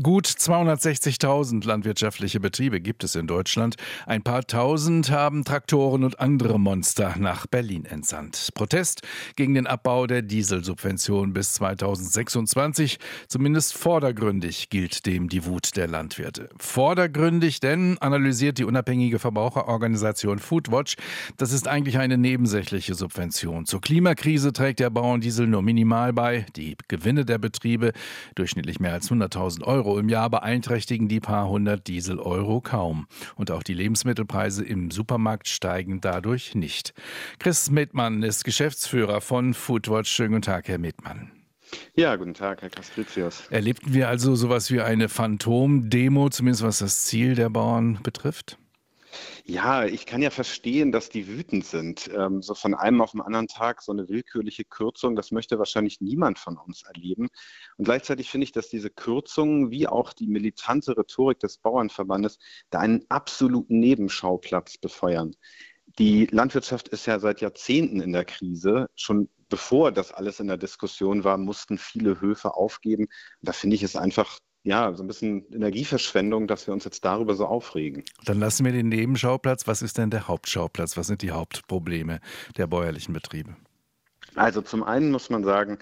Gut 260.000 landwirtschaftliche Betriebe gibt es in Deutschland. Ein paar tausend haben Traktoren und andere Monster nach Berlin entsandt. Protest gegen den Abbau der Dieselsubvention bis 2026. Zumindest vordergründig gilt dem die Wut der Landwirte. Vordergründig, denn analysiert die unabhängige Verbraucherorganisation Foodwatch, das ist eigentlich eine nebensächliche Subvention. Zur Klimakrise trägt der Bauerndiesel nur minimal bei. Die Gewinne der Betriebe, durchschnittlich mehr als 100.000 Euro, Euro im Jahr beeinträchtigen die paar hundert Diesel-Euro kaum. Und auch die Lebensmittelpreise im Supermarkt steigen dadurch nicht. Chris Medmann ist Geschäftsführer von Foodwatch. Schönen guten Tag, Herr Medmann. Ja, guten Tag, Herr Castricius. Erlebten wir also sowas wie eine Phantom-Demo, zumindest was das Ziel der Bauern betrifft? Ja, ich kann ja verstehen, dass die wütend sind. Ähm, so von einem auf den anderen Tag so eine willkürliche Kürzung, das möchte wahrscheinlich niemand von uns erleben. Und gleichzeitig finde ich, dass diese Kürzungen wie auch die militante Rhetorik des Bauernverbandes da einen absoluten Nebenschauplatz befeuern. Die Landwirtschaft ist ja seit Jahrzehnten in der Krise. Schon bevor das alles in der Diskussion war, mussten viele Höfe aufgeben. Da finde ich es einfach ja, so ein bisschen Energieverschwendung, dass wir uns jetzt darüber so aufregen. Dann lassen wir den Nebenschauplatz. Was ist denn der Hauptschauplatz? Was sind die Hauptprobleme der bäuerlichen Betriebe? Also zum einen muss man sagen,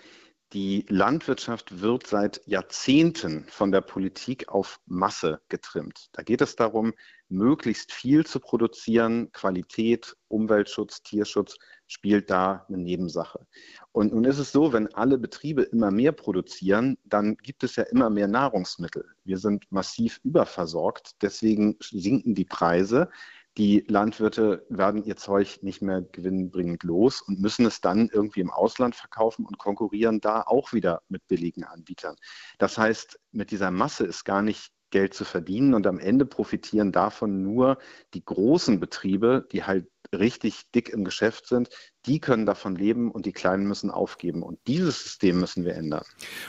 die Landwirtschaft wird seit Jahrzehnten von der Politik auf Masse getrimmt. Da geht es darum, möglichst viel zu produzieren. Qualität, Umweltschutz, Tierschutz spielt da eine Nebensache. Und nun ist es so, wenn alle Betriebe immer mehr produzieren, dann gibt es ja immer mehr Nahrungsmittel. Wir sind massiv überversorgt, deswegen sinken die Preise die Landwirte werden ihr Zeug nicht mehr gewinnbringend los und müssen es dann irgendwie im Ausland verkaufen und konkurrieren da auch wieder mit billigen Anbietern. Das heißt, mit dieser Masse ist gar nicht Geld zu verdienen und am Ende profitieren davon nur die großen Betriebe, die halt richtig dick im Geschäft sind, die können davon leben und die Kleinen müssen aufgeben. Und dieses System müssen wir ändern.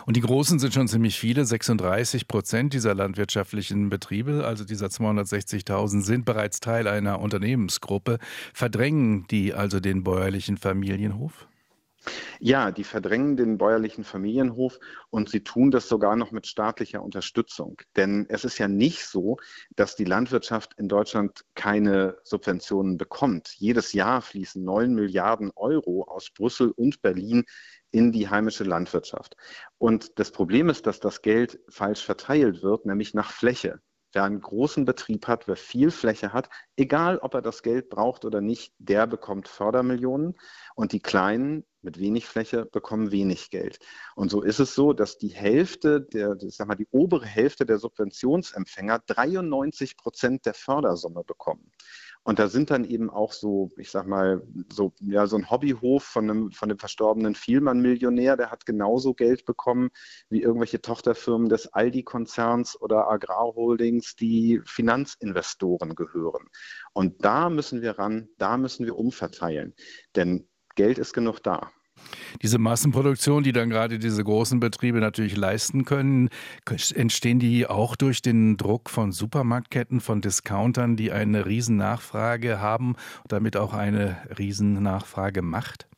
Und die Großen sind schon ziemlich viele. 36 Prozent dieser landwirtschaftlichen Betriebe, also dieser 260.000, sind bereits Teil einer Unternehmensgruppe. Verdrängen die also den bäuerlichen Familienhof? Ja, die verdrängen den bäuerlichen Familienhof und sie tun das sogar noch mit staatlicher Unterstützung. Denn es ist ja nicht so, dass die Landwirtschaft in Deutschland keine Subventionen bekommt. Jedes Jahr fließen neun Milliarden Euro aus Brüssel und Berlin in die heimische Landwirtschaft. Und das Problem ist, dass das Geld falsch verteilt wird, nämlich nach Fläche. Wer einen großen Betrieb hat, wer viel Fläche hat, egal ob er das Geld braucht oder nicht, der bekommt Fördermillionen. Und die Kleinen mit wenig Fläche bekommen wenig Geld. Und so ist es so, dass die Hälfte der, ich sag mal, die obere Hälfte der Subventionsempfänger 93 Prozent der Fördersumme bekommen. Und da sind dann eben auch so, ich sag mal, so, ja, so ein Hobbyhof von einem, von dem verstorbenen Vielmann-Millionär, der hat genauso Geld bekommen wie irgendwelche Tochterfirmen des Aldi-Konzerns oder Agrarholdings, die Finanzinvestoren gehören. Und da müssen wir ran, da müssen wir umverteilen. Denn Geld ist genug da. Diese Massenproduktion, die dann gerade diese großen Betriebe natürlich leisten können, entstehen die auch durch den Druck von Supermarktketten, von Discountern, die eine Riesennachfrage haben und damit auch eine Riesennachfrage macht?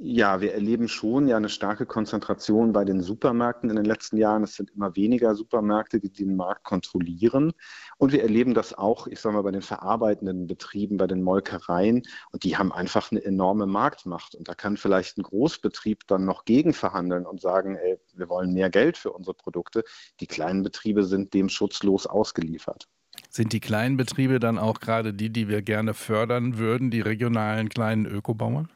Ja, wir erleben schon ja eine starke Konzentration bei den Supermärkten in den letzten Jahren. Es sind immer weniger Supermärkte, die den Markt kontrollieren. Und wir erleben das auch, ich sage mal, bei den verarbeitenden Betrieben, bei den Molkereien. Und die haben einfach eine enorme Marktmacht. Und da kann vielleicht ein Großbetrieb dann noch gegenverhandeln und sagen, ey, wir wollen mehr Geld für unsere Produkte. Die kleinen Betriebe sind dem schutzlos ausgeliefert. Sind die kleinen Betriebe dann auch gerade die, die wir gerne fördern würden, die regionalen kleinen Ökobauern?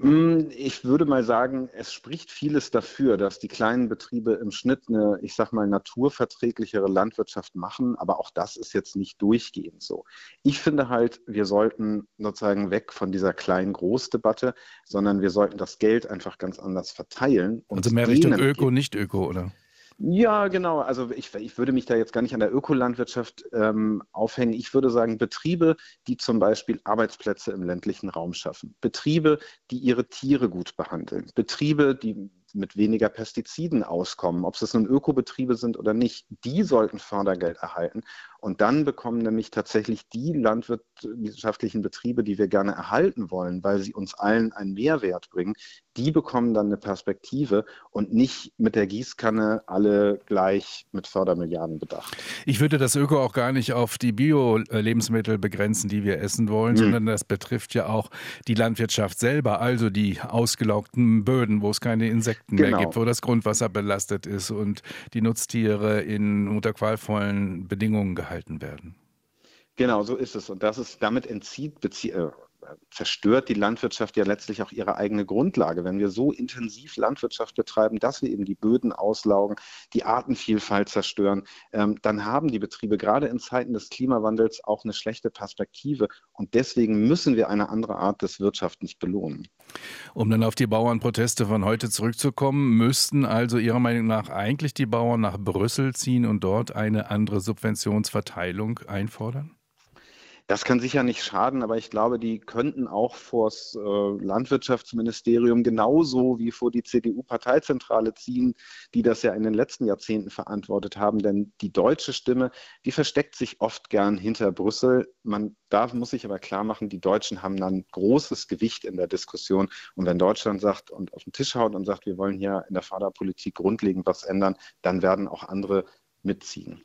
Hm, ich würde mal sagen, es spricht vieles dafür, dass die kleinen Betriebe im Schnitt eine, ich sag mal, naturverträglichere Landwirtschaft machen, aber auch das ist jetzt nicht durchgehend so. Ich finde halt, wir sollten sozusagen weg von dieser klein-groß-Debatte, sondern wir sollten das Geld einfach ganz anders verteilen. also mehr Richtung Öko, nicht Öko, oder? Ja, genau. Also ich, ich würde mich da jetzt gar nicht an der Ökolandwirtschaft ähm, aufhängen. Ich würde sagen, Betriebe, die zum Beispiel Arbeitsplätze im ländlichen Raum schaffen. Betriebe, die ihre Tiere gut behandeln. Betriebe, die mit weniger Pestiziden auskommen, ob es nun Ökobetriebe sind oder nicht, die sollten Fördergeld erhalten. Und dann bekommen nämlich tatsächlich die landwirtschaftlichen Betriebe, die wir gerne erhalten wollen, weil sie uns allen einen Mehrwert bringen, die bekommen dann eine Perspektive und nicht mit der Gießkanne alle gleich mit Fördermilliarden bedacht. Ich würde das Öko auch gar nicht auf die Bio-Lebensmittel begrenzen, die wir essen wollen, hm. sondern das betrifft ja auch die Landwirtschaft selber, also die ausgelaugten Böden, wo es keine Insekten genau. mehr gibt, wo das Grundwasser belastet ist und die Nutztiere in unter qualvollen Bedingungen gehalten gehalten werden. Genau, so ist es. Und das ist, damit entzieht, bezie äh, zerstört die Landwirtschaft ja letztlich auch ihre eigene Grundlage. Wenn wir so intensiv Landwirtschaft betreiben, dass wir eben die Böden auslaugen, die Artenvielfalt zerstören, ähm, dann haben die Betriebe gerade in Zeiten des Klimawandels auch eine schlechte Perspektive. Und deswegen müssen wir eine andere Art des Wirtschaftens belohnen. Um dann auf die Bauernproteste von heute zurückzukommen, müssten also Ihrer Meinung nach eigentlich die Bauern nach Brüssel ziehen und dort eine andere Subventionsverteilung einfordern? Das kann sicher nicht schaden, aber ich glaube, die könnten auch vor das äh, Landwirtschaftsministerium genauso wie vor die CDU-Parteizentrale ziehen, die das ja in den letzten Jahrzehnten verantwortet haben. Denn die deutsche Stimme, die versteckt sich oft gern hinter Brüssel. Man darf, muss sich aber klar machen, die Deutschen haben dann großes Gewicht in der Diskussion. Und wenn Deutschland sagt und auf den Tisch haut und sagt, wir wollen hier in der Förderpolitik grundlegend was ändern, dann werden auch andere mitziehen.